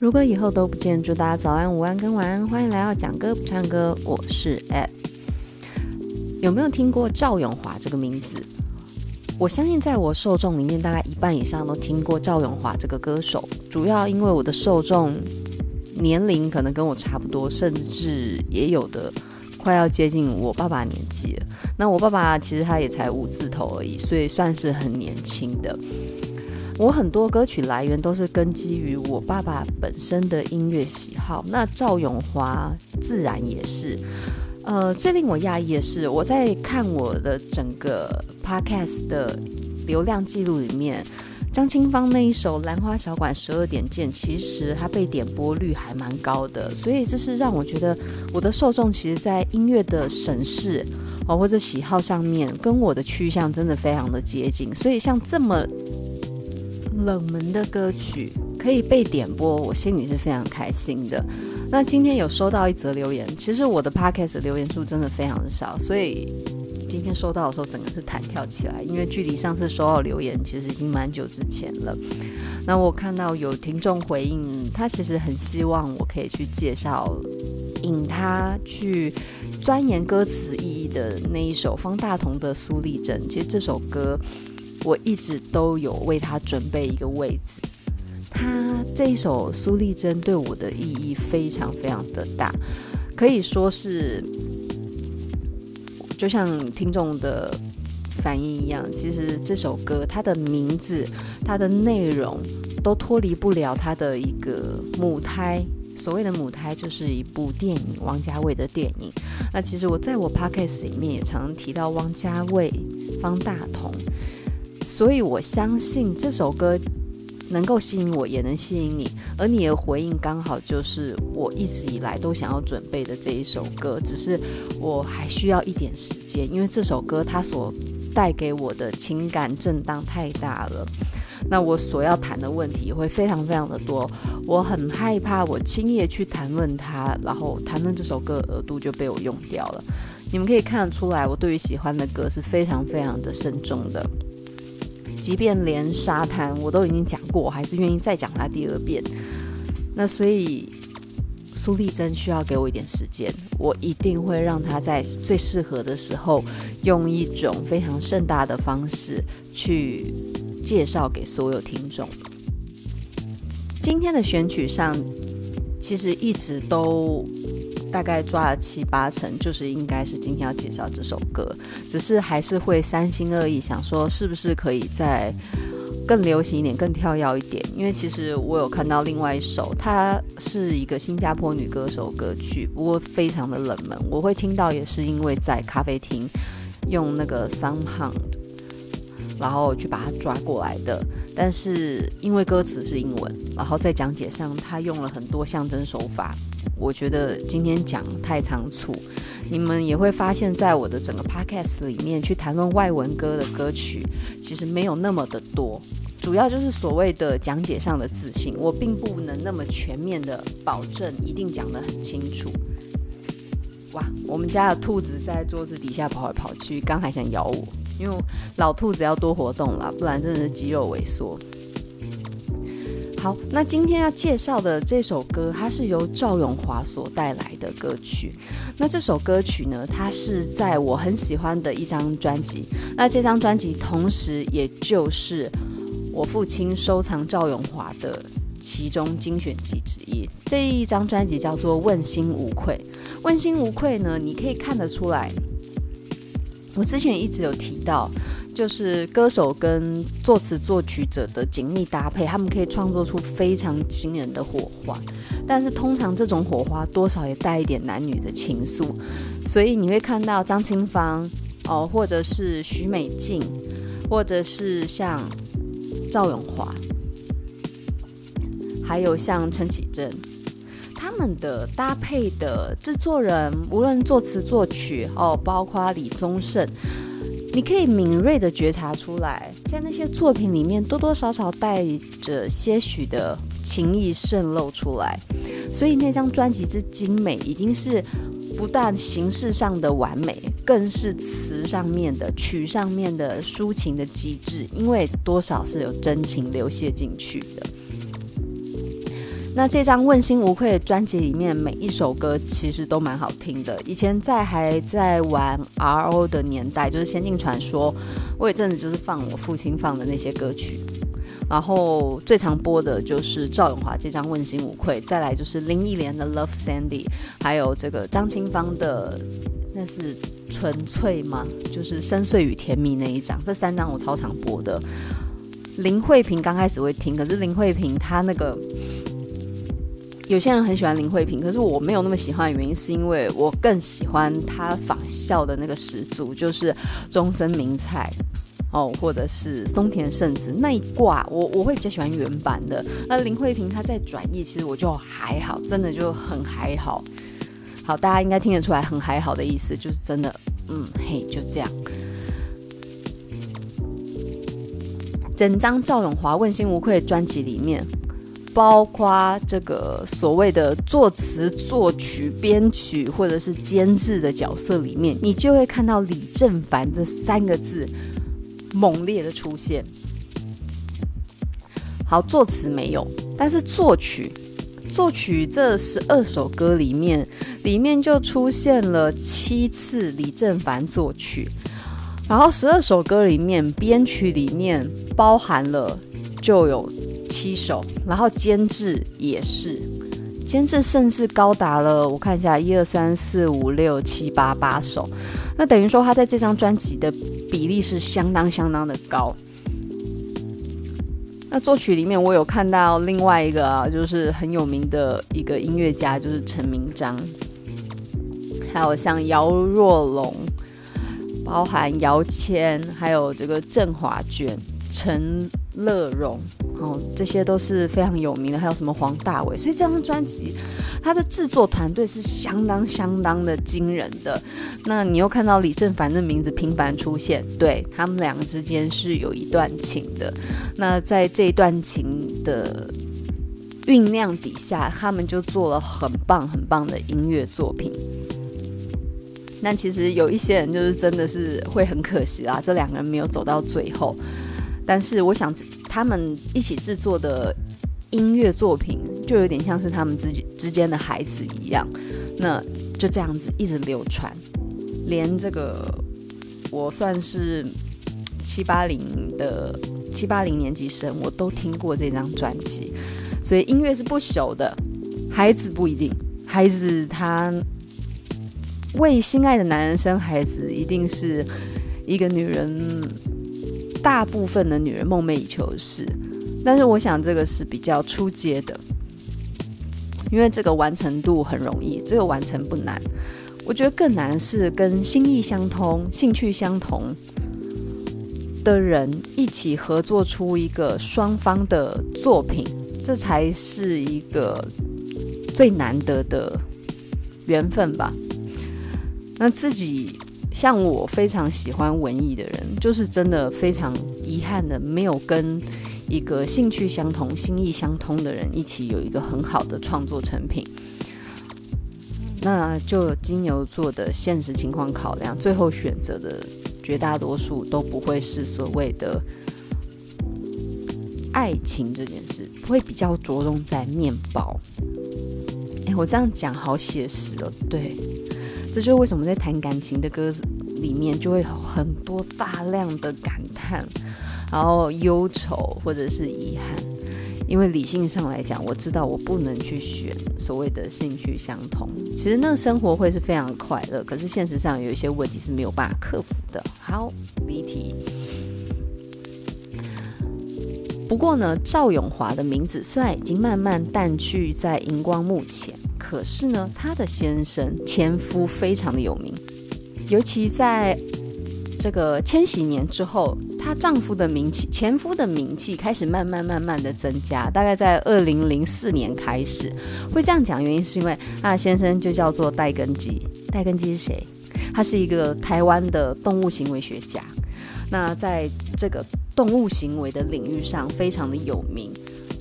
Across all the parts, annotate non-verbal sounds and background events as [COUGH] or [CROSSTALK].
如果以后都不见，祝大家早安、午安跟晚安。欢迎来到讲歌不唱歌，我是 App。有没有听过赵永华这个名字？我相信在我受众里面，大概一半以上都听过赵永华这个歌手。主要因为我的受众年龄可能跟我差不多，甚至也有的快要接近我爸爸年纪了。那我爸爸其实他也才五字头而已，所以算是很年轻的。我很多歌曲来源都是根基于我爸爸本身的音乐喜好，那赵永华自然也是。呃，最令我讶异的是，我在看我的整个 podcast 的流量记录里面，张清芳那一首《兰花小馆十二点见》，其实它被点播率还蛮高的，所以这是让我觉得我的受众其实，在音乐的审视哦或者喜好上面，跟我的趋向真的非常的接近，所以像这么。冷门的歌曲可以被点播，我心里是非常开心的。那今天有收到一则留言，其实我的 podcast 留言数真的非常的少，所以今天收到的时候整个是弹跳起来，因为距离上次收到留言其实已经蛮久之前了。那我看到有听众回应，他其实很希望我可以去介绍，引他去钻研歌词意义的那一首方大同的《苏丽珍》。其实这首歌。我一直都有为他准备一个位置。他这一首《苏丽珍》对我的意义非常非常的大，可以说是就像听众的反应一样。其实这首歌它的名字、它的内容都脱离不了它的一个母胎。所谓的母胎就是一部电影，王家卫的电影。那其实我在我 podcast 里面也常常提到王家卫、方大同。所以我相信这首歌能够吸引我，也能吸引你。而你的回应刚好就是我一直以来都想要准备的这一首歌，只是我还需要一点时间，因为这首歌它所带给我的情感震荡太大了。那我所要谈的问题会非常非常的多，我很害怕我轻易的去谈论它，然后谈论这首歌额度就被我用掉了。你们可以看得出来，我对于喜欢的歌是非常非常的慎重的。即便连沙滩我都已经讲过，我还是愿意再讲它第二遍。那所以苏丽珍需要给我一点时间，我一定会让他在最适合的时候，用一种非常盛大的方式去介绍给所有听众。今天的选曲上，其实一直都。大概抓了七八成，就是应该是今天要介绍这首歌，只是还是会三心二意，想说是不是可以再更流行一点、更跳跃一点。因为其实我有看到另外一首，它是一个新加坡女歌手歌曲，不过非常的冷门。我会听到也是因为在咖啡厅用那个 SoundHound，然后去把它抓过来的。但是因为歌词是英文，然后在讲解上他用了很多象征手法。我觉得今天讲太仓促，你们也会发现，在我的整个 podcast 里面去谈论外文歌的歌曲，其实没有那么的多，主要就是所谓的讲解上的自信，我并不能那么全面的保证一定讲得很清楚。哇，我们家的兔子在桌子底下跑来跑去，刚还想咬我，因为老兔子要多活动啦，不然真的是肌肉萎缩。好，那今天要介绍的这首歌，它是由赵永华所带来的歌曲。那这首歌曲呢，它是在我很喜欢的一张专辑。那这张专辑同时也就是我父亲收藏赵永华的其中精选集之一。这一张专辑叫做《问心无愧》。问心无愧呢，你可以看得出来，我之前一直有提到。就是歌手跟作词作曲者的紧密搭配，他们可以创作出非常惊人的火花。但是通常这种火花多少也带一点男女的情愫，所以你会看到张清芳哦，或者是许美静，或者是像赵咏华，还有像陈绮贞，他们的搭配的制作人，无论作词作曲哦，包括李宗盛。你可以敏锐地觉察出来，在那些作品里面，多多少少带着些许的情意渗漏出来，所以那张专辑之精美，已经是不但形式上的完美，更是词上面的曲上面的抒情的极致，因为多少是有真情流泻进去的。那这张《问心无愧》专辑里面，每一首歌其实都蛮好听的。以前在还在玩 RO 的年代，就是《仙境传说》，我有阵子就是放我父亲放的那些歌曲。然后最常播的就是赵咏华这张《问心无愧》，再来就是林忆莲的《Love Sandy》，还有这个张清芳的那是纯粹吗？就是深邃与甜蜜那一张。这三张我超常播的。林慧萍刚开始会听，可是林慧萍她那个。有些人很喜欢林慧萍，可是我没有那么喜欢的原因，是因为我更喜欢她仿效的那个始祖，就是中森明菜哦，或者是松田圣子那一挂，我我会比较喜欢原版的。那林慧萍她在转译，其实我就还好，真的就很还好。好，大家应该听得出来，很还好的意思，就是真的，嗯，嘿，就这样。整张赵永华问心无愧专辑里面。包括这个所谓的作词、作曲、编曲或者是监制的角色里面，你就会看到李正凡这三个字猛烈的出现。好，作词没有，但是作曲，作曲这十二首歌里面，里面就出现了七次李正凡作曲，然后十二首歌里面编曲里面包含了就有。七首，然后监制也是，监制甚至高达了，我看一下，一二三四五六七八八首，那等于说他在这张专辑的比例是相当相当的高。那作曲里面我有看到另外一个啊，就是很有名的一个音乐家，就是陈明章，还有像姚若龙，包含姚谦，还有这个郑华娟、陈乐融。哦，这些都是非常有名的，还有什么黄大煒，所以这张专辑它的制作团队是相当相当的惊人的。那你又看到李正凡的名字频繁出现，对，他们两个之间是有一段情的。那在这一段情的酝酿底下，他们就做了很棒很棒的音乐作品。那其实有一些人就是真的是会很可惜啊，这两个人没有走到最后。但是我想，他们一起制作的音乐作品，就有点像是他们自己之间的孩子一样，那就这样子一直流传，连这个我算是七八零的七八零年级生，我都听过这张专辑，所以音乐是不朽的，孩子不一定，孩子他为心爱的男人生孩子，一定是一个女人。大部分的女人梦寐以求的事，但是我想这个是比较初阶的，因为这个完成度很容易，这个完成不难。我觉得更难是跟心意相通、兴趣相同的人一起合作出一个双方的作品，这才是一个最难得的缘分吧。那自己。像我非常喜欢文艺的人，就是真的非常遗憾的，没有跟一个兴趣相同、心意相通的人一起有一个很好的创作成品。那就金牛座的现实情况考量，最后选择的绝大多数都不会是所谓的爱情这件事，会比较着重在面包。哎，我这样讲好写实哦，对。这就是为什么在谈感情的歌里面，就会有很多大量的感叹，然后忧愁或者是遗憾。因为理性上来讲，我知道我不能去选所谓的兴趣相同。其实那个生活会是非常快乐，可是现实上有一些问题是没有办法克服的。好，离题。不过呢，赵永华的名字虽然已经慢慢淡去在荧光幕前。可是呢，她的先生前夫非常的有名，尤其在这个千禧年之后，她丈夫的名气、前夫的名气开始慢慢慢慢的增加。大概在二零零四年开始，会这样讲，原因是因为她的先生就叫做戴根基。戴根基是谁？他是一个台湾的动物行为学家。那在这个动物行为的领域上，非常的有名。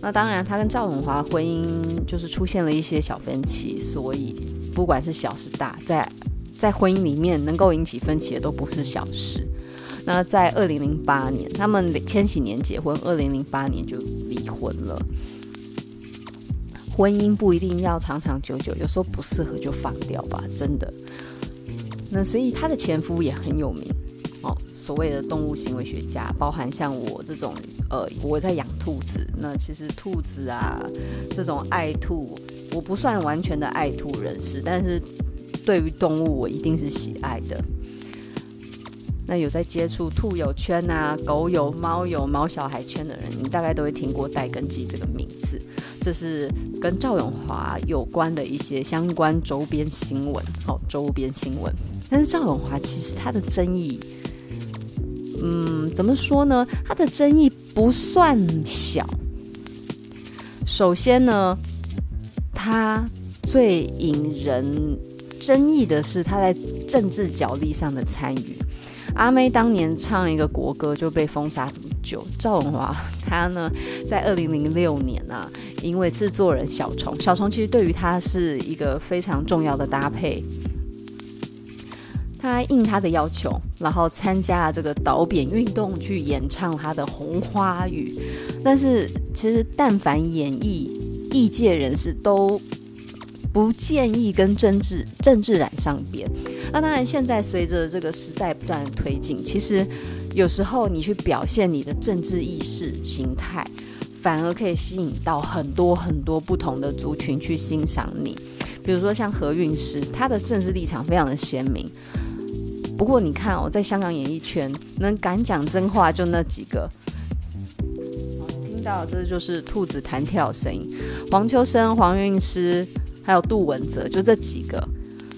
那当然，他跟赵永华婚姻就是出现了一些小分歧，所以不管是小是大，在在婚姻里面能够引起分歧的都不是小事。那在二零零八年，他们千禧年结婚，二零零八年就离婚了。婚姻不一定要长长久久，有时候不适合就放掉吧，真的。那所以他的前夫也很有名哦，所谓的动物行为学家，包含像我这种呃，我在养兔子，那其实兔子啊这种爱兔，我不算完全的爱兔人士，但是对于动物我一定是喜爱的。那有在接触兔友圈啊、狗友、猫友、猫小孩圈的人，你大概都会听过戴根基这个名字。这是跟赵永华有关的一些相关周边新闻，好，周边新闻。但是赵永华其实他的争议，嗯，怎么说呢？他的争议不算小。首先呢，他最引人争议的是他在政治角力上的参与。阿妹当年唱一个国歌就被封杀这么久，赵文华他呢，[LAUGHS] 在二零零六年啊，因为制作人小虫，小虫其实对于他是一个非常重要的搭配，他应他的要求，然后参加了这个导扁运动去演唱他的《红花雨》，但是其实但凡演艺艺界人士都不建议跟政治政治染上边。那当然，现在随着这个时代不断的推进，其实有时候你去表现你的政治意识形态，反而可以吸引到很多很多不同的族群去欣赏你。比如说像何韵诗，她的政治立场非常的鲜明。不过你看哦，在香港演艺圈，能敢讲真话就那几个。听到这就是兔子弹跳声音，黄秋生、黄韵诗，还有杜汶泽，就这几个。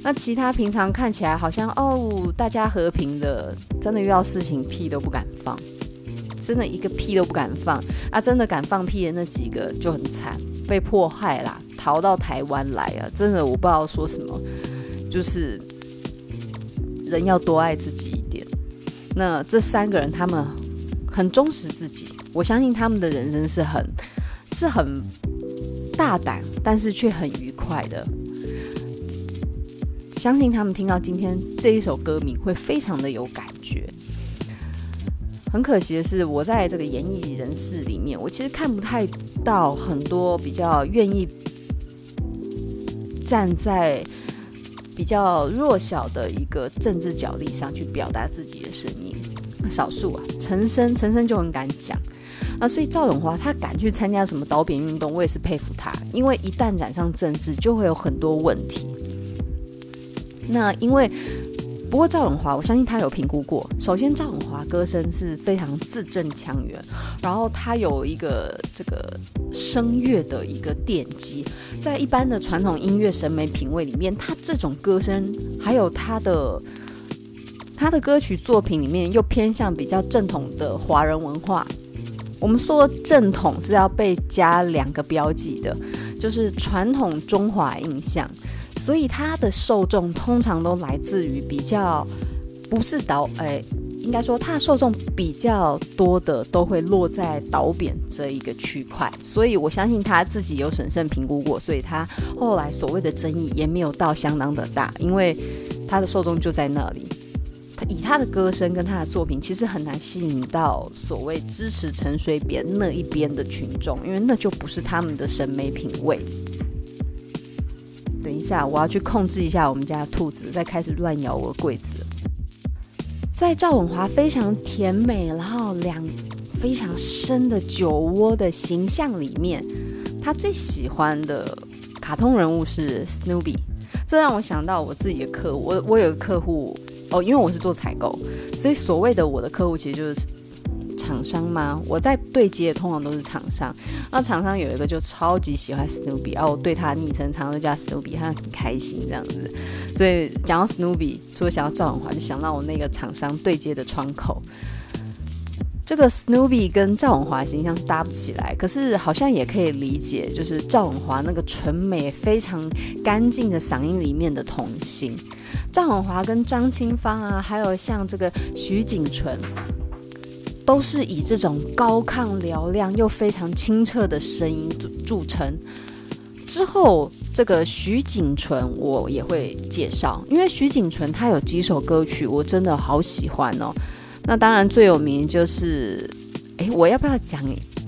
那其他平常看起来好像哦，大家和平的，真的遇到事情屁都不敢放，真的一个屁都不敢放啊！真的敢放屁的那几个就很惨，被迫害啦，逃到台湾来啊！真的我不知道说什么，就是人要多爱自己一点。那这三个人他们很忠实自己，我相信他们的人生是很是很大胆，但是却很愉快的。相信他们听到今天这一首歌名会非常的有感觉。很可惜的是，我在这个演艺人士里面，我其实看不太到很多比较愿意站在比较弱小的一个政治角力上去表达自己的声音。少数啊，陈升，陈升就很敢讲。啊所以赵永华他敢去参加什么导扁运动，我也是佩服他，因为一旦染上政治，就会有很多问题。那因为，不过赵永华，我相信他有评估过。首先，赵永华歌声是非常字正腔圆，然后他有一个这个声乐的一个奠基，在一般的传统音乐审美品味里面，他这种歌声还有他的他的歌曲作品里面，又偏向比较正统的华人文化。我们说正统是要被加两个标记的，就是传统中华印象。所以他的受众通常都来自于比较不是导，哎，应该说他的受众比较多的都会落在导扁这一个区块。所以我相信他自己有审慎评估过，所以他后来所谓的争议也没有到相当的大，因为他的受众就在那里。他以他的歌声跟他的作品，其实很难吸引到所谓支持陈水扁那一边的群众，因为那就不是他们的审美品味。等一下，我要去控制一下我们家的兔子，再开始乱咬我的柜子。在赵永华非常甜美，然后两非常深的酒窝的形象里面，他最喜欢的卡通人物是 Snoopy。这让我想到我自己的客，我我有个客户哦，因为我是做采购，所以所谓的我的客户其实就是。厂商吗？我在对接的通常都是厂商。那厂商有一个就超级喜欢 Snoopy，然后我对他昵称常常都叫 Snoopy，他很开心这样子。所以讲到 Snoopy，除了想到赵永华，就想到我那个厂商对接的窗口。这个 Snoopy 跟赵永华形象是搭不起来，可是好像也可以理解，就是赵永华那个纯美、非常干净的嗓音里面的童心。赵永华跟张清芳啊，还有像这个徐锦纯。都是以这种高亢嘹亮又非常清澈的声音著称。之后，这个徐锦纯我也会介绍，因为徐锦纯他有几首歌曲我真的好喜欢哦。那当然最有名就是，哎，我要不要讲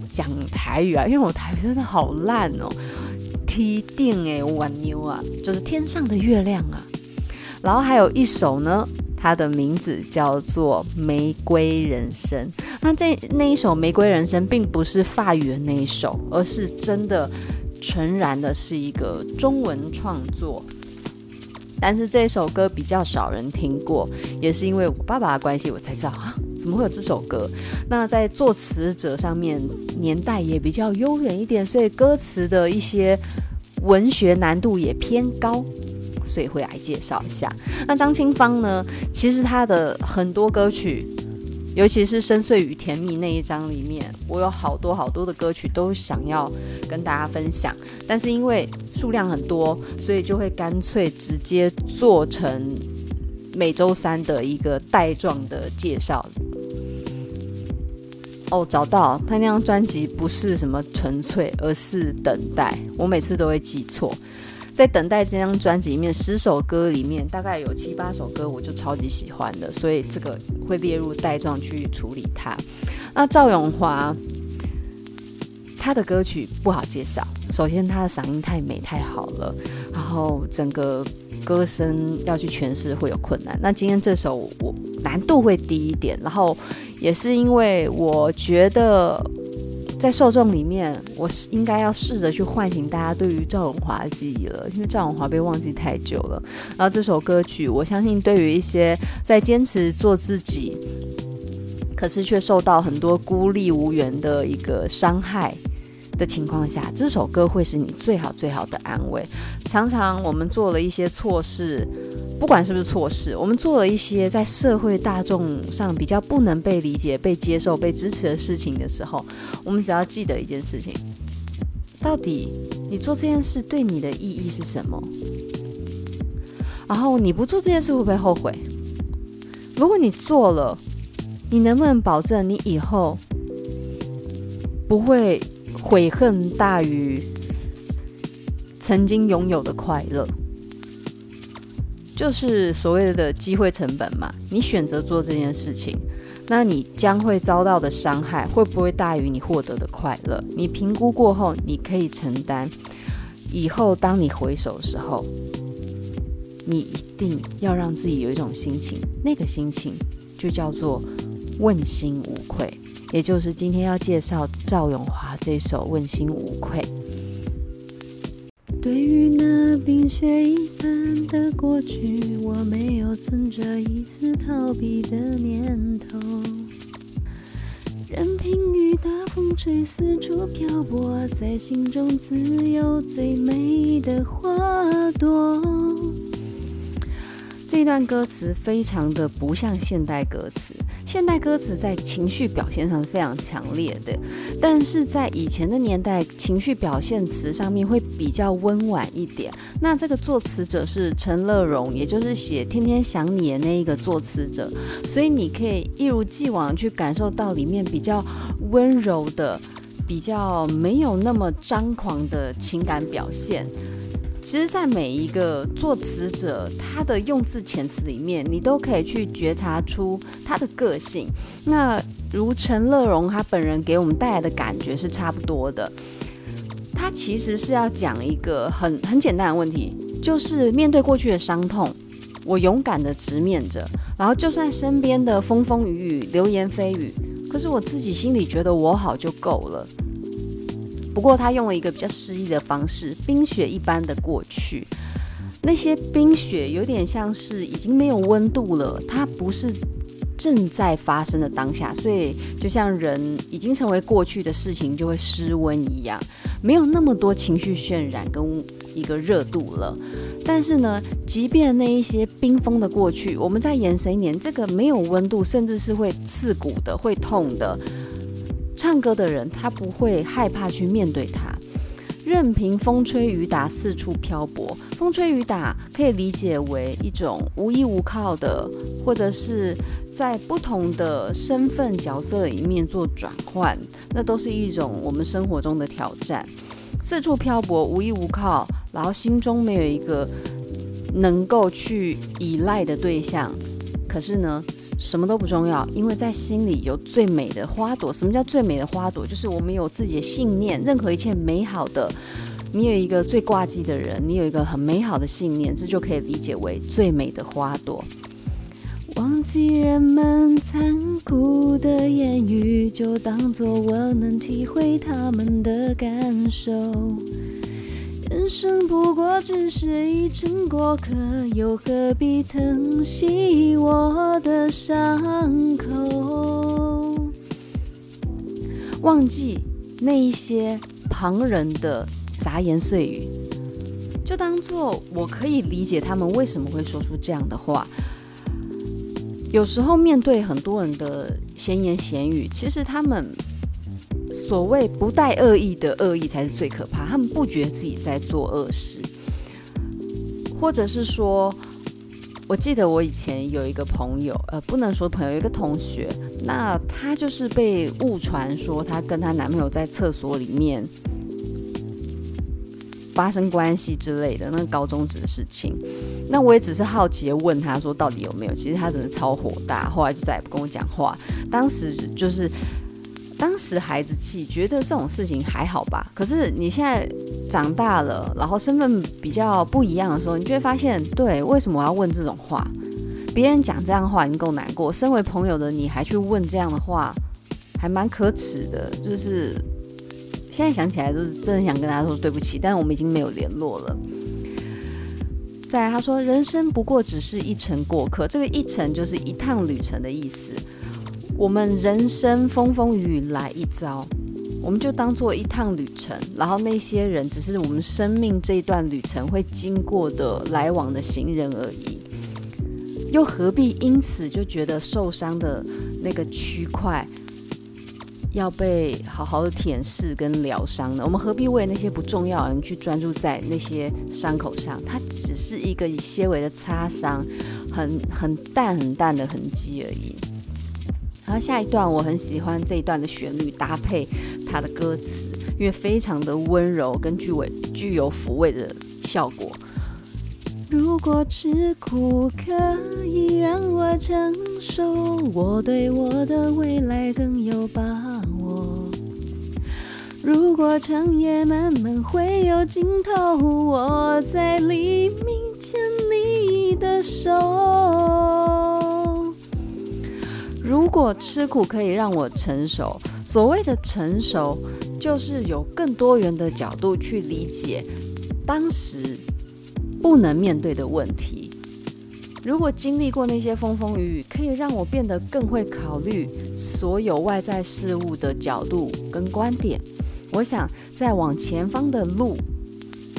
讲台语啊？因为我台语真的好烂哦。天顶的月亮啊，就是天上的月亮啊。然后还有一首呢，它的名字叫做《玫瑰人生》。那这那一首《玫瑰人生》并不是法语的那一首，而是真的纯然的是一个中文创作。但是这首歌比较少人听过，也是因为我爸爸的关系，我才知道啊，[LAUGHS] 怎么会有这首歌？那在作词者上面年代也比较悠远一点，所以歌词的一些文学难度也偏高。所以会来介绍一下。那张清芳呢？其实她的很多歌曲，尤其是《深邃与甜蜜》那一张里面，我有好多好多的歌曲都想要跟大家分享，但是因为数量很多，所以就会干脆直接做成每周三的一个带状的介绍。哦，找到他那张专辑不是什么纯粹，而是等待。我每次都会记错。在等待这张专辑里面，十首歌里面大概有七八首歌我就超级喜欢的，所以这个会列入带状去处理它。那赵咏华，他的歌曲不好介绍，首先他的嗓音太美太好了，然后整个歌声要去诠释会有困难。那今天这首我难度会低一点，然后也是因为我觉得。在受众里面，我是应该要试着去唤醒大家对于赵荣华的记忆了，因为赵荣华被忘记太久了。然后这首歌曲，我相信对于一些在坚持做自己，可是却受到很多孤立无援的一个伤害的情况下，这首歌会是你最好最好的安慰。常常我们做了一些错事。不管是不是错事，我们做了一些在社会大众上比较不能被理解、被接受、被支持的事情的时候，我们只要记得一件事情：到底你做这件事对你的意义是什么？然后你不做这件事会不会后悔？如果你做了，你能不能保证你以后不会悔恨大于曾经拥有的快乐？就是所谓的机会成本嘛，你选择做这件事情，那你将会遭到的伤害会不会大于你获得的快乐？你评估过后，你可以承担。以后当你回首的时候，你一定要让自己有一种心情，那个心情就叫做问心无愧，也就是今天要介绍赵咏华这首《问心无愧》。对于那冰雪一般的过去，我没有存着一丝逃避的念头，任凭雨打风吹，四处漂泊，在心中自有最美的花朵。这段歌词非常的不像现代歌词。现代歌词在情绪表现上是非常强烈的，但是在以前的年代，情绪表现词上面会比较温婉一点。那这个作词者是陈乐融，也就是写《天天想你》的那一个作词者，所以你可以一如既往去感受到里面比较温柔的、比较没有那么张狂的情感表现。其实，在每一个作词者他的用字遣词里面，你都可以去觉察出他的个性。那如陈乐融他本人给我们带来的感觉是差不多的。他其实是要讲一个很很简单的问题，就是面对过去的伤痛，我勇敢的直面着，然后就算身边的风风雨雨、流言蜚语，可是我自己心里觉得我好就够了。不过他用了一个比较诗意的方式，冰雪一般的过去，那些冰雪有点像是已经没有温度了，它不是正在发生的当下，所以就像人已经成为过去的事情就会失温一样，没有那么多情绪渲染跟一个热度了。但是呢，即便那一些冰封的过去，我们再延伸一年，这个没有温度，甚至是会刺骨的、会痛的。唱歌的人，他不会害怕去面对它，任凭风吹雨打，四处漂泊。风吹雨打可以理解为一种无依无靠的，或者是在不同的身份角色里面做转换，那都是一种我们生活中的挑战。四处漂泊，无依无靠，然后心中没有一个能够去依赖的对象，可是呢，什么都不重要，因为在心里有最美的花朵。什么叫最美的花朵？就是我们有自己的信念，任何一切美好的你有一个最挂记的人，你有一个很美好的信念，这就可以理解为最美的花朵。忘记人们残酷的言语，就当作我能体会他们的感受。人生不过只是一程过客，又何必疼惜我的伤口？忘记那一些旁人的杂言碎语，就当做我可以理解他们为什么会说出这样的话。有时候面对很多人的闲言闲语，其实他们。所谓不带恶意的恶意才是最可怕，他们不觉得自己在做恶事，或者是说，我记得我以前有一个朋友，呃，不能说朋友，一个同学，那她就是被误传说她跟她男朋友在厕所里面发生关系之类的，那个高中时的事情。那我也只是好奇的问他说到底有没有，其实他真的超火大，后来就再也不跟我讲话。当时就是。当时孩子气，觉得这种事情还好吧。可是你现在长大了，然后身份比较不一样的时候，你就会发现，对，为什么我要问这种话？别人讲这样的话已经够难过，身为朋友的你还去问这样的话，还蛮可耻的。就是现在想起来，就是真的想跟大家说对不起，但是我们已经没有联络了。再来，他说，人生不过只是一程过客，这个一程就是一趟旅程的意思。我们人生风风雨雨来一遭，我们就当做一趟旅程，然后那些人只是我们生命这一段旅程会经过的来往的行人而已，又何必因此就觉得受伤的那个区块要被好好的舔舐跟疗伤呢？我们何必为那些不重要的人去专注在那些伤口上？它只是一个些微的擦伤，很很淡很淡的痕迹而已。然后下一段我很喜欢这一段的旋律搭配它的歌词，因为非常的温柔跟具有具有抚慰的效果。如果吃苦可以让我承受，我对我的未来更有把握。如果长夜漫漫会有尽头，我在黎明牵你的手。如果吃苦可以让我成熟，所谓的成熟，就是有更多元的角度去理解当时不能面对的问题。如果经历过那些风风雨雨，可以让我变得更会考虑所有外在事物的角度跟观点。我想，在往前方的路，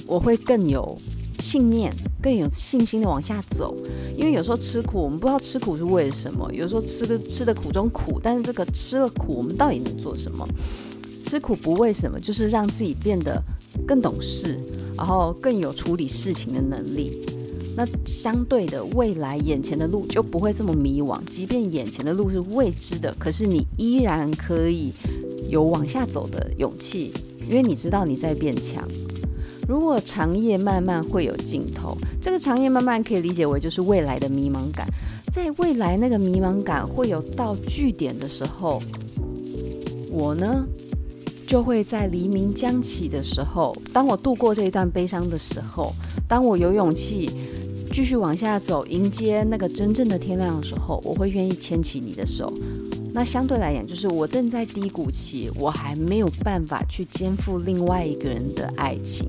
我会更有。信念更有信心的往下走，因为有时候吃苦，我们不知道吃苦是为了什么。有时候吃的吃的苦中苦，但是这个吃了苦，我们到底能做什么？吃苦不为什么，就是让自己变得更懂事，然后更有处理事情的能力。那相对的，未来眼前的路就不会这么迷惘。即便眼前的路是未知的，可是你依然可以有往下走的勇气，因为你知道你在变强。如果长夜漫漫会有尽头，这个长夜漫漫可以理解为就是未来的迷茫感，在未来那个迷茫感会有到句点的时候，我呢就会在黎明将起的时候，当我度过这一段悲伤的时候，当我有勇气继续往下走，迎接那个真正的天亮的时候，我会愿意牵起你的手。那相对来讲，就是我正在低谷期，我还没有办法去肩负另外一个人的爱情。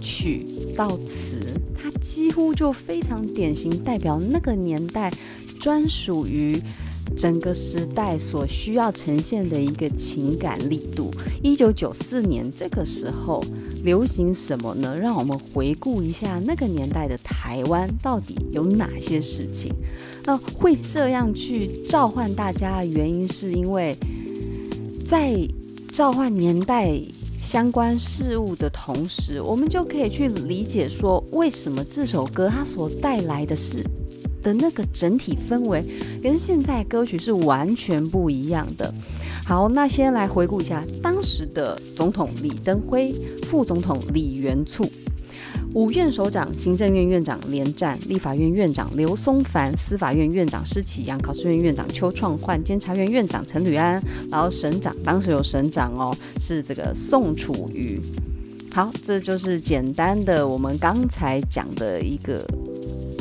曲到词，它几乎就非常典型，代表那个年代专属于整个时代所需要呈现的一个情感力度。一九九四年这个时候，流行什么呢？让我们回顾一下那个年代的台湾到底有哪些事情。那会这样去召唤大家的原因，是因为在召唤年代相关事物的同时，我们就可以去理解说，为什么这首歌它所带来的是的那个整体氛围，跟现在歌曲是完全不一样的。好，那先来回顾一下当时的总统李登辉、副总统李元簇、五院首长、行政院院长连战、立法院院长刘松凡、司法院院长施启扬、考试院院长邱创焕、监察院院长陈履安，然后省长当时有省长哦，是这个宋楚瑜。好，这就是简单的我们刚才讲的一个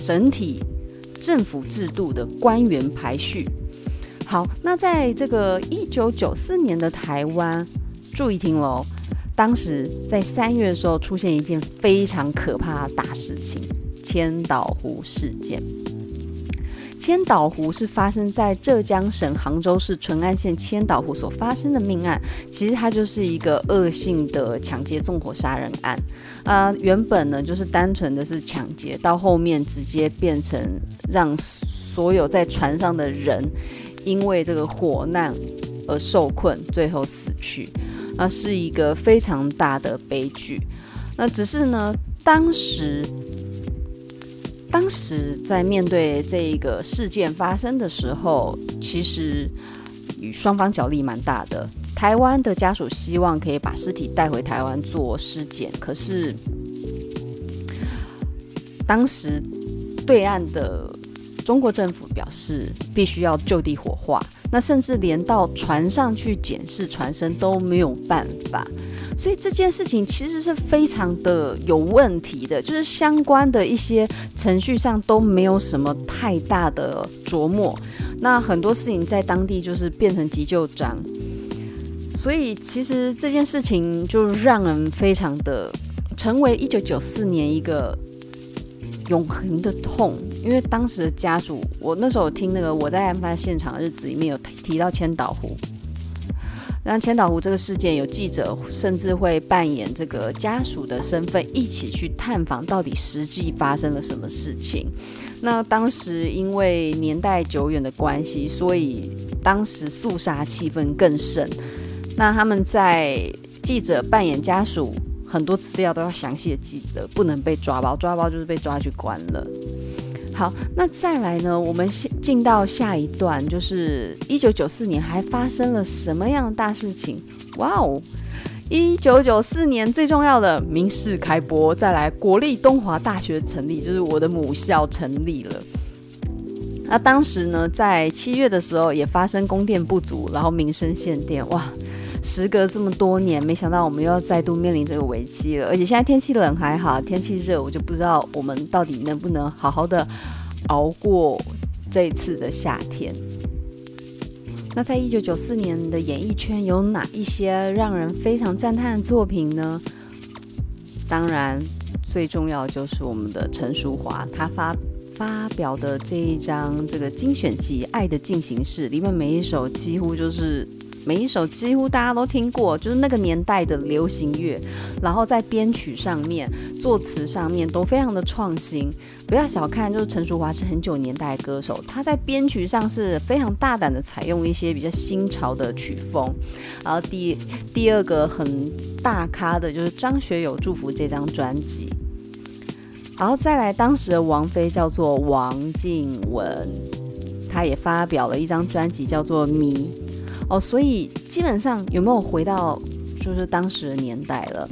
整体政府制度的官员排序。好，那在这个一九九四年的台湾，注意听喽。当时在三月的时候，出现一件非常可怕的大事情——千岛湖事件。千岛湖是发生在浙江省杭州市淳安县千岛湖所发生的命案。其实它就是一个恶性的抢劫纵火杀人案。啊、原本呢就是单纯的是抢劫，到后面直接变成让所有在船上的人。因为这个火难而受困，最后死去，那是一个非常大的悲剧。那只是呢，当时，当时在面对这一个事件发生的时候，其实与双方角力蛮大的。台湾的家属希望可以把尸体带回台湾做尸检，可是当时对岸的。中国政府表示必须要就地火化，那甚至连到船上去检视船身都没有办法，所以这件事情其实是非常的有问题的，就是相关的一些程序上都没有什么太大的琢磨，那很多事情在当地就是变成急就章，所以其实这件事情就让人非常的成为一九九四年一个。永恒的痛，因为当时的家属，我那时候听那个我在案发现场的日子里面有提到千岛湖，那千岛湖这个事件，有记者甚至会扮演这个家属的身份，一起去探访到底实际发生了什么事情。那当时因为年代久远的关系，所以当时肃杀气氛更盛。那他们在记者扮演家属。很多资料都要详细的记得，不能被抓包，抓包就是被抓去关了。好，那再来呢？我们先进到下一段，就是一九九四年还发生了什么样的大事情？哇哦！一九九四年最重要的民事开播，再来国立东华大学成立，就是我的母校成立了。那当时呢，在七月的时候也发生供电不足，然后民生限电，哇！时隔这么多年，没想到我们又要再度面临这个危机了。而且现在天气冷还好，天气热我就不知道我们到底能不能好好的熬过这一次的夏天。那在一九九四年的演艺圈有哪一些让人非常赞叹的作品呢？当然，最重要就是我们的陈淑华，她发发表的这一张这个精选集《爱的进行式》里面每一首几乎就是。每一首几乎大家都听过，就是那个年代的流行乐，然后在编曲上面、作词上面都非常的创新。不要小看，就是陈淑华是很久年代的歌手，他在编曲上是非常大胆的采用一些比较新潮的曲风。然后第第二个很大咖的就是张学友《祝福》这张专辑，然后再来当时的王菲叫做王静雯，她也发表了一张专辑叫做《迷》。哦，所以基本上有没有回到就是当时的年代了？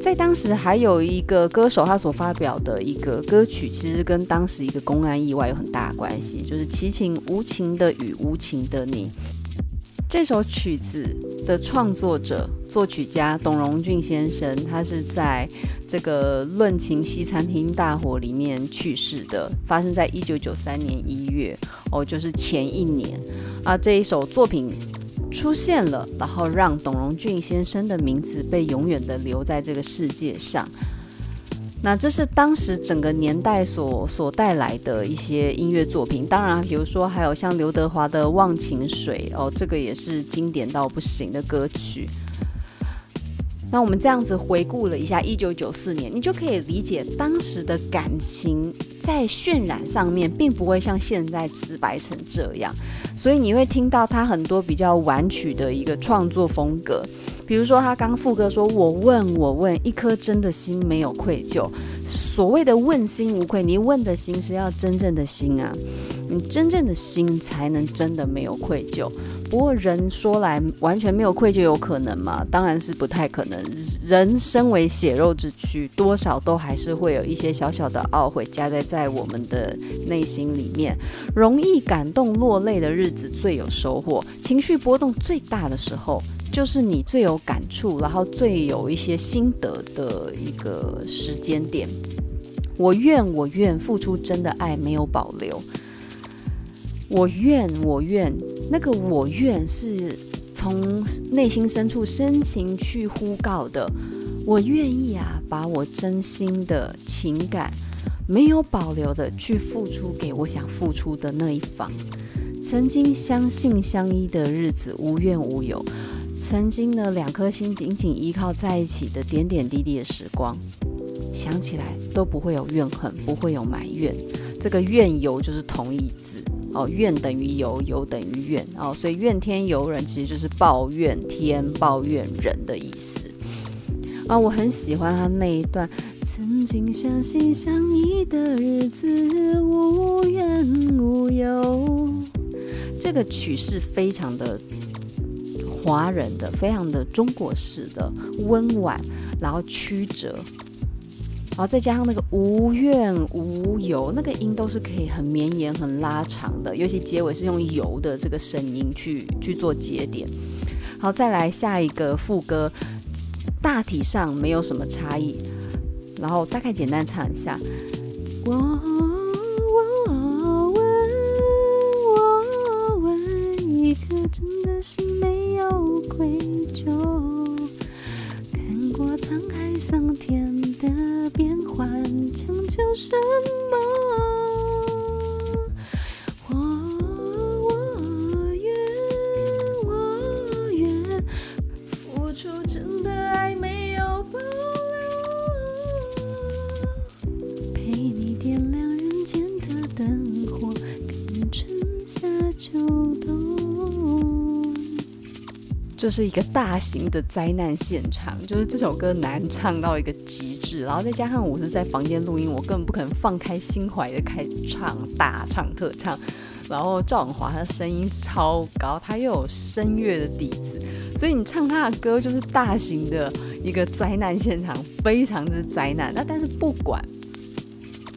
在当时还有一个歌手，他所发表的一个歌曲，其实跟当时一个公安意外有很大关系，就是《齐秦无情的雨，无情的你》。这首曲子的创作者、作曲家董荣俊先生，他是在这个论情西餐厅大火里面去世的，发生在一九九三年一月，哦，就是前一年啊。这一首作品出现了，然后让董荣俊先生的名字被永远的留在这个世界上。那这是当时整个年代所所带来的一些音乐作品，当然，比如说还有像刘德华的《忘情水》哦，这个也是经典到不行的歌曲。那我们这样子回顾了一下一九九四年，你就可以理解当时的感情在渲染上面，并不会像现在直白成这样，所以你会听到他很多比较婉曲的一个创作风格。比如说，他刚副歌说：“我问，我问，一颗真的心没有愧疚。”所谓的问心无愧，你问的心是要真正的心啊，你真正的心才能真的没有愧疚。不过人说来完全没有愧疚，有可能吗？当然是不太可能。人身为血肉之躯，多少都还是会有一些小小的懊悔夹在在我们的内心里面。容易感动落泪的日子最有收获，情绪波动最大的时候。就是你最有感触，然后最有一些心得的一个时间点。我愿，我愿付出真的爱，没有保留。我愿，我愿，那个我愿是从内心深处深情去呼告的。我愿意啊，把我真心的情感没有保留的去付出给我想付出的那一方。曾经相信相依的日子，无怨无尤。曾经的两颗心紧紧依靠在一起的点点滴滴的时光，想起来都不会有怨恨，不会有埋怨。这个怨尤就是同义字哦，怨等于尤，尤等于怨哦，所以怨天尤人其实就是抱怨天、抱怨人的意思啊。我很喜欢他那一段，曾经相信相依的日子，无怨无忧。这个曲式非常的。华人的，非常的中国式的温婉，然后曲折，然后再加上那个无怨无尤，那个音都是可以很绵延、很拉长的，尤其结尾是用尤的这个声音去去做节点。好，再来下一个副歌，大体上没有什么差异，然后大概简单唱一下。我我问，我问，一颗真的心没。愧疚，看过沧海桑田的变幻，强求什么？这是一个大型的灾难现场，就是这首歌难唱到一个极致，然后再加上我是在房间录音，我根本不可能放开心怀的开唱，大唱特唱。然后赵永华他声音超高，他又有声乐的底子，所以你唱他的歌就是大型的一个灾难现场，非常之灾难。那但是不管。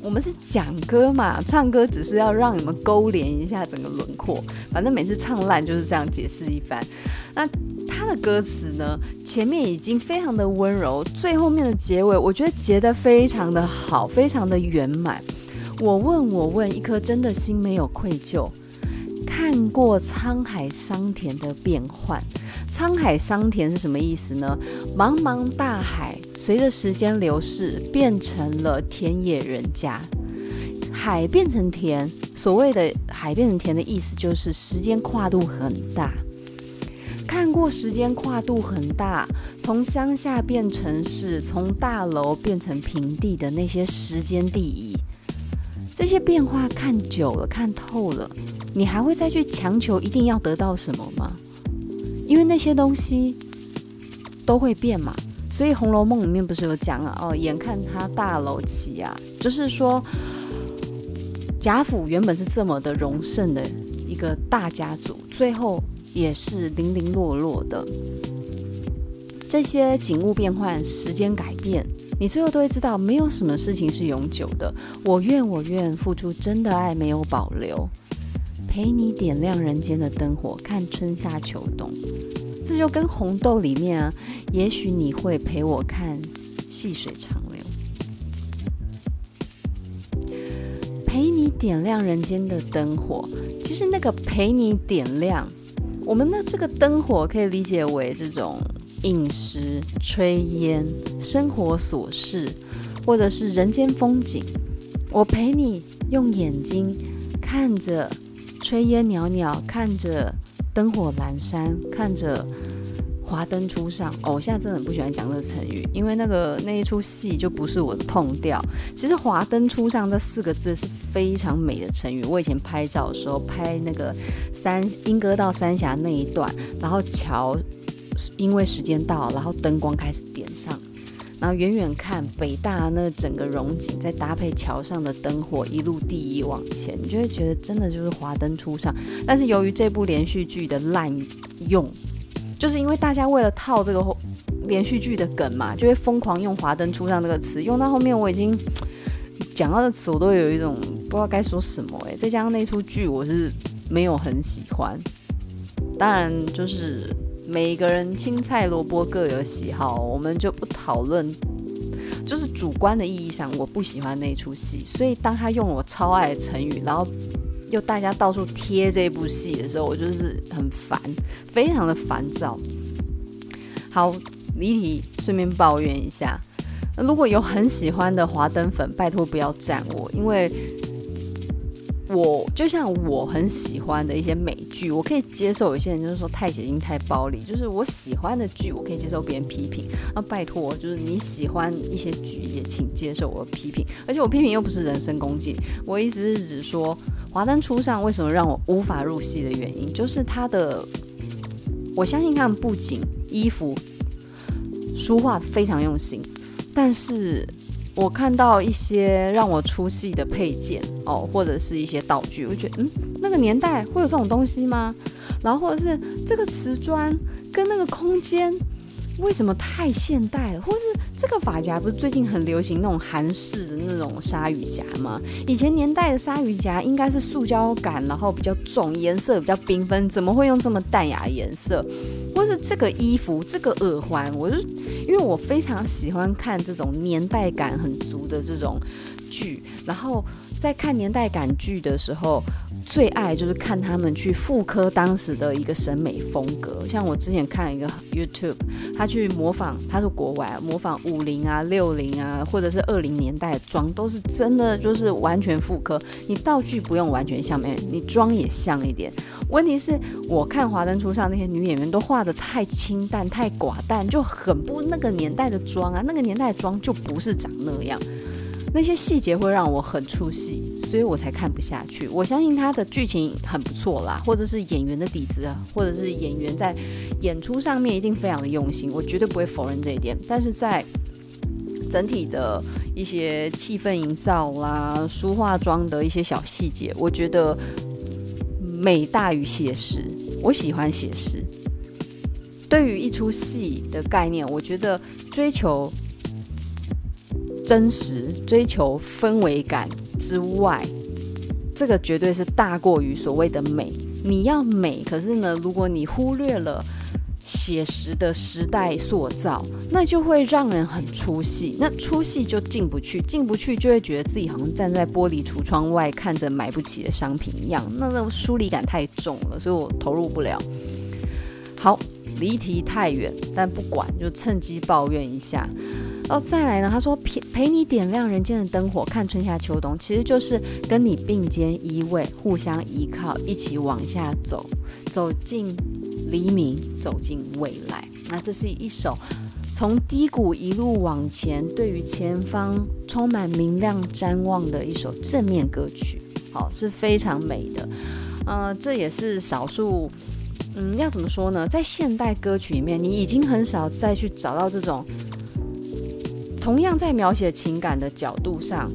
我们是讲歌嘛，唱歌只是要让你们勾连一下整个轮廓。反正每次唱烂就是这样解释一番。那他的歌词呢，前面已经非常的温柔，最后面的结尾，我觉得结得非常的好，非常的圆满。我问，我问，一颗真的心没有愧疚，看过沧海桑田的变幻。沧海桑田是什么意思呢？茫茫大海随着时间流逝变成了田野人家，海变成田。所谓的海变成田的意思就是时间跨度很大。看过时间跨度很大，从乡下变城市，从大楼变成平地的那些时间地移，这些变化看久了，看透了，你还会再去强求一定要得到什么吗？因为那些东西都会变嘛，所以《红楼梦》里面不是有讲啊？哦，眼看他大楼起啊，就是说贾府原本是这么的荣盛的一个大家族，最后也是零零落落的。这些景物变换，时间改变，你最后都会知道，没有什么事情是永久的。我愿，我愿付出真的爱，没有保留。陪你点亮人间的灯火，看春夏秋冬，这就跟红豆里面啊，也许你会陪我看细水长流。陪你点亮人间的灯火，其实那个陪你点亮，我们的这个灯火可以理解为这种饮食、炊烟、生活琐事，或者是人间风景。我陪你用眼睛看着。炊烟袅袅，看着灯火阑珊，看着华灯初上哦，我现在真的很不喜欢讲这个成语，因为那个那一出戏就不是我的痛调。其实“华灯初上”这四个字是非常美的成语。我以前拍照的时候，拍那个三莺歌到三峡那一段，然后桥因为时间到，然后灯光开始点上，然后远远看北大那整个荣景，再搭配桥上的灯火，一路第一往前，你就会觉得真的就是华灯初上。但是由于这部连续剧的滥用。就是因为大家为了套这个连续剧的梗嘛，就会疯狂用“华灯初上”这个词，用到后面我已经 [TSK] 讲到的词，我都有一种不知道该说什么哎。再加上那出剧我是没有很喜欢，当然就是每个人青菜萝卜各有喜好，我们就不讨论。就是主观的意义上，我不喜欢那出戏，所以当他用我超爱的成语，然后。又大家到处贴这部戏的时候，我就是很烦，非常的烦躁。好，离题，顺便抱怨一下，如果有很喜欢的华灯粉，拜托不要赞我，因为。我就像我很喜欢的一些美剧，我可以接受有些人就是说太血腥、太暴力，就是我喜欢的剧，我可以接受别人批评。那拜托，就是你喜欢一些剧，也请接受我的批评。而且我批评又不是人身攻击，我意思是指说，《华灯初上》为什么让我无法入戏的原因，就是他的，我相信他们不仅、衣服、书画非常用心，但是。我看到一些让我出戏的配件哦，或者是一些道具，我觉得嗯，那个年代会有这种东西吗？然后或者是这个瓷砖跟那个空间。为什么太现代了？或是这个发夹不是最近很流行那种韩式的那种鲨鱼夹吗？以前年代的鲨鱼夹应该是塑胶感，然后比较重，颜色比较缤纷，怎么会用这么淡雅颜色？或是这个衣服、这个耳环，我就因为我非常喜欢看这种年代感很足的这种剧，然后。在看年代感剧的时候，最爱就是看他们去复刻当时的一个审美风格。像我之前看一个 YouTube，他去模仿，他是国外模仿五零啊、六零啊，或者是二零年代的妆，都是真的，就是完全复刻。你道具不用完全像，没你妆也像一点。问题是我看《华灯初上》那些女演员都画得太清淡、太寡淡，就很不那个年代的妆啊。那个年代的妆就不是长那样。那些细节会让我很出戏，所以我才看不下去。我相信他的剧情很不错啦，或者是演员的底子，或者是演员在演出上面一定非常的用心，我绝对不会否认这一点。但是在整体的一些气氛营造啦、梳化妆的一些小细节，我觉得美大于写实。我喜欢写实。对于一出戏的概念，我觉得追求。真实追求氛围感之外，这个绝对是大过于所谓的美。你要美，可是呢，如果你忽略了写实的时代塑造，那就会让人很出戏。那出戏就进不去，进不去就会觉得自己好像站在玻璃橱窗外看着买不起的商品一样，那种疏离感太重了，所以我投入不了。好，离题太远，但不管，就趁机抱怨一下。哦，再来呢？他说陪陪你点亮人间的灯火，看春夏秋冬，其实就是跟你并肩依偎，互相依靠，一起往下走，走进黎明，走进未来。那这是一首从低谷一路往前，对于前方充满明亮瞻望的一首正面歌曲。好，是非常美的。呃，这也是少数，嗯，要怎么说呢？在现代歌曲里面，你已经很少再去找到这种。同样在描写情感的角度上，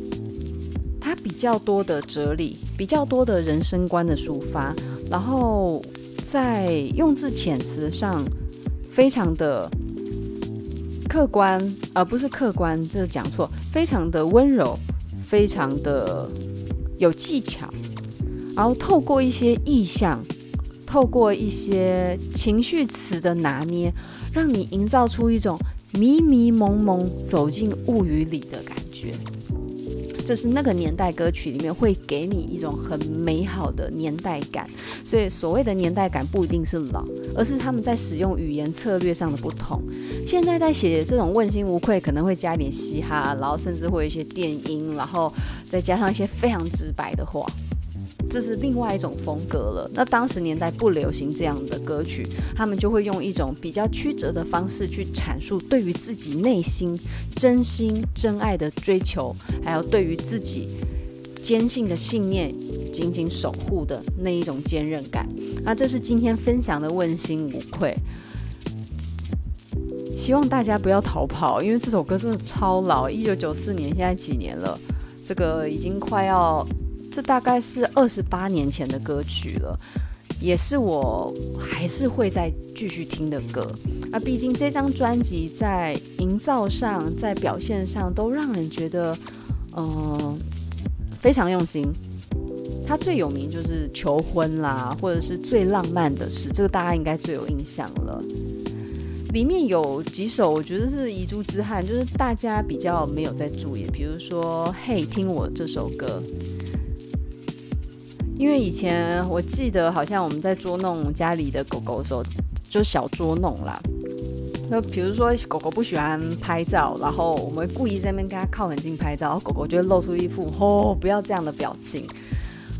它比较多的哲理，比较多的人生观的抒发，然后在用字遣词上非常的客观，而、不是客观，这是讲错，非常的温柔，非常的有技巧，然后透过一些意象，透过一些情绪词的拿捏，让你营造出一种。迷迷蒙蒙走进雾雨里的感觉，这是那个年代歌曲里面会给你一种很美好的年代感。所以所谓的年代感不一定是老，而是他们在使用语言策略上的不同。现在在写这种问心无愧，可能会加一点嘻哈，然后甚至会有一些电音，然后再加上一些非常直白的话。这是另外一种风格了。那当时年代不流行这样的歌曲，他们就会用一种比较曲折的方式去阐述对于自己内心真心真爱的追求，还有对于自己坚信的信念紧紧守护的那一种坚韧感。那这是今天分享的问心无愧。希望大家不要逃跑，因为这首歌真的超老，一九九四年，现在几年了？这个已经快要。这大概是二十八年前的歌曲了，也是我还是会再继续听的歌。那毕竟这张专辑在营造上、在表现上都让人觉得，嗯、非常用心。它最有名就是求婚啦，或者是最浪漫的事，这个大家应该最有印象了。里面有几首我觉得是遗珠之憾，就是大家比较没有在注意，比如说《嘿，听我这首歌》。因为以前我记得好像我们在捉弄家里的狗狗的时候，就小捉弄啦。那比如说狗狗不喜欢拍照，然后我们会故意在那边跟它靠很近拍照，然后狗狗就会露出一副“哦，不要这样的”表情。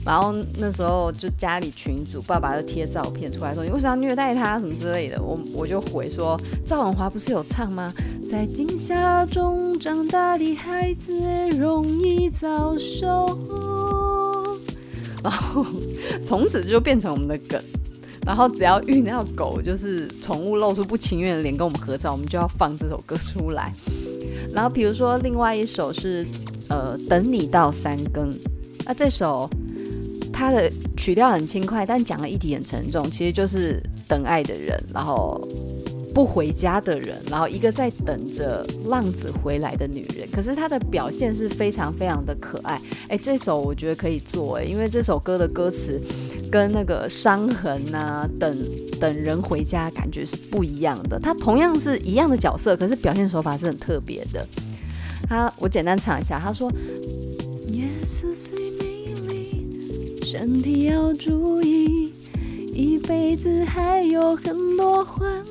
然后那时候就家里群主，爸爸就贴照片出来说：“你为什么要虐待它？什么之类的。”我我就回说：“赵文华不是有唱吗？在惊吓中长大的孩子容易早熟。”然后从此就变成我们的梗，然后只要遇到狗，就是宠物露出不情愿的脸跟我们合照，我们就要放这首歌出来。然后比如说另外一首是呃等你到三更，那这首它的曲调很轻快，但讲的议题很沉重，其实就是等爱的人，然后。不回家的人，然后一个在等着浪子回来的女人，可是她的表现是非常非常的可爱。哎，这首我觉得可以做哎，因为这首歌的歌词跟那个伤痕啊，等等人回家感觉是不一样的。它同样是一样的角色，可是表现手法是很特别的。他我简单唱一下，他说：夜色虽美丽，身体要注意，一辈子还有很多欢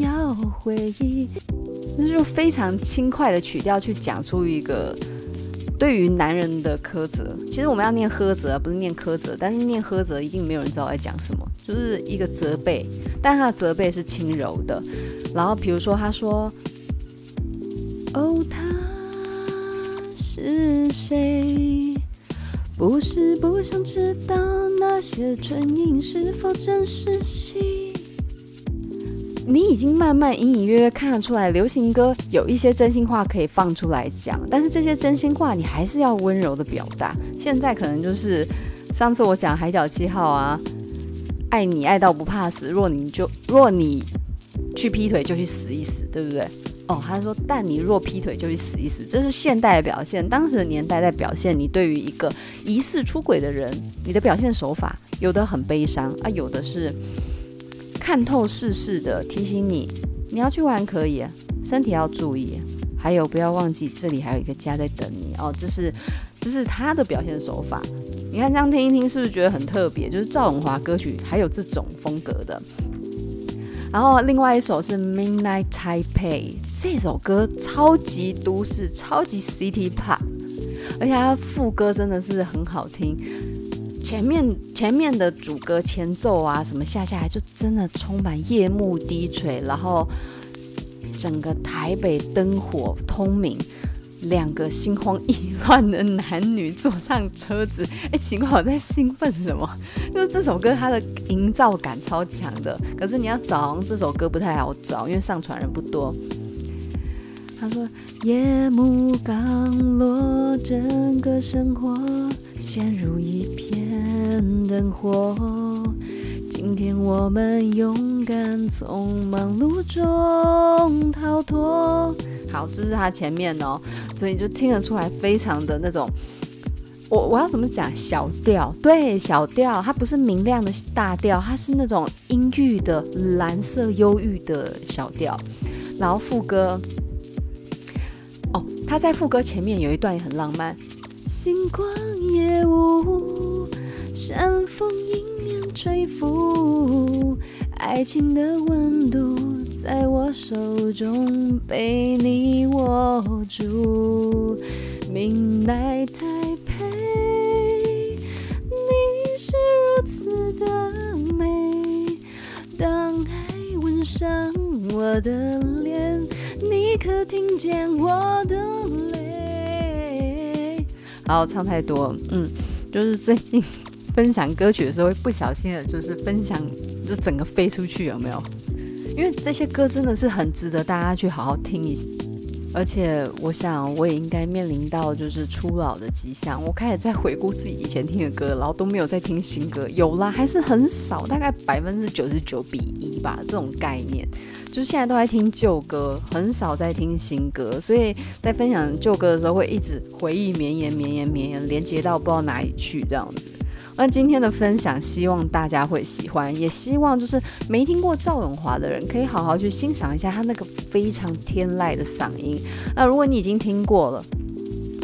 要回忆，那就非常轻快的曲调去讲出一个对于男人的苛责。其实我们要念苛责，不是念苛责，但是念苛责一定没有人知道在讲什么，就是一个责备，但他的责备是轻柔的。然后比如说他说：“哦，他是谁？不是不想知道那些唇印是否真实。”你已经慢慢隐隐约约看得出来，流行歌有一些真心话可以放出来讲，但是这些真心话你还是要温柔的表达。现在可能就是上次我讲《海角七号》啊，爱你爱到不怕死，若你就若你去劈腿就去死一死，对不对？哦，他说，但你若劈腿就去死一死，这是现代的表现。当时的年代在表现你对于一个疑似出轨的人，你的表现手法有的很悲伤啊，有的是。看透世事的提醒你，你要去玩可以，身体要注意，还有不要忘记这里还有一个家在等你哦。这是这是他的表现手法。你看这样听一听，是不是觉得很特别？就是赵永华歌曲还有这种风格的。然后另外一首是《Midnight Taipei》，这首歌超级都市，超级 City Pop，而且它副歌真的是很好听。前面前面的主歌前奏啊，什么下下来就真的充满夜幕低垂，然后整个台北灯火通明，两个心慌意乱的男女坐上车子，[LAUGHS] 哎，奇怪，我在兴奋什么？就是这首歌它的营造感超强的，可是你要找这首歌不太好找，因为上传人不多。他说：夜幕刚落，整个生活陷入一片灯火。今天我们勇敢从忙碌中逃脱。好，这是他前面哦，所以就听得出来，非常的那种。我我要怎么讲？小调，对，小调，它不是明亮的大调，它是那种阴郁的蓝色忧郁的小调。然后副歌。哦，他在副歌前面有一段也很浪漫。星光夜雾，山风迎面吹拂，爱情的温度在我手中被你握住。明代太配，你是如此的美。当爱吻上我的脸，你可听见我的泪？好，唱太多，嗯，就是最近 [LAUGHS] 分享歌曲的时候，会不小心的，就是分享就整个飞出去，有没有？因为这些歌真的是很值得大家去好好听一下。而且我想，我也应该面临到就是初老的迹象。我开始在回顾自己以前听的歌，然后都没有在听新歌。有啦，还是很少，大概百分之九十九比一吧。这种概念，就是现在都在听旧歌，很少在听新歌。所以在分享旧歌的时候，会一直回忆绵延、绵延、绵延，连接到不知道哪里去这样子。那今天的分享，希望大家会喜欢，也希望就是没听过赵永华的人，可以好好去欣赏一下他那个非常天籁的嗓音。那如果你已经听过了，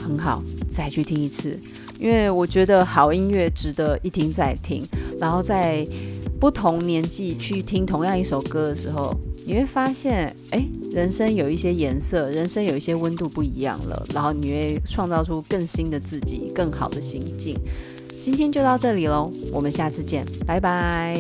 很好，再去听一次，因为我觉得好音乐值得一听再听。然后在不同年纪去听同样一首歌的时候，你会发现，哎，人生有一些颜色，人生有一些温度不一样了。然后你会创造出更新的自己，更好的心境。今天就到这里喽，我们下次见，拜拜。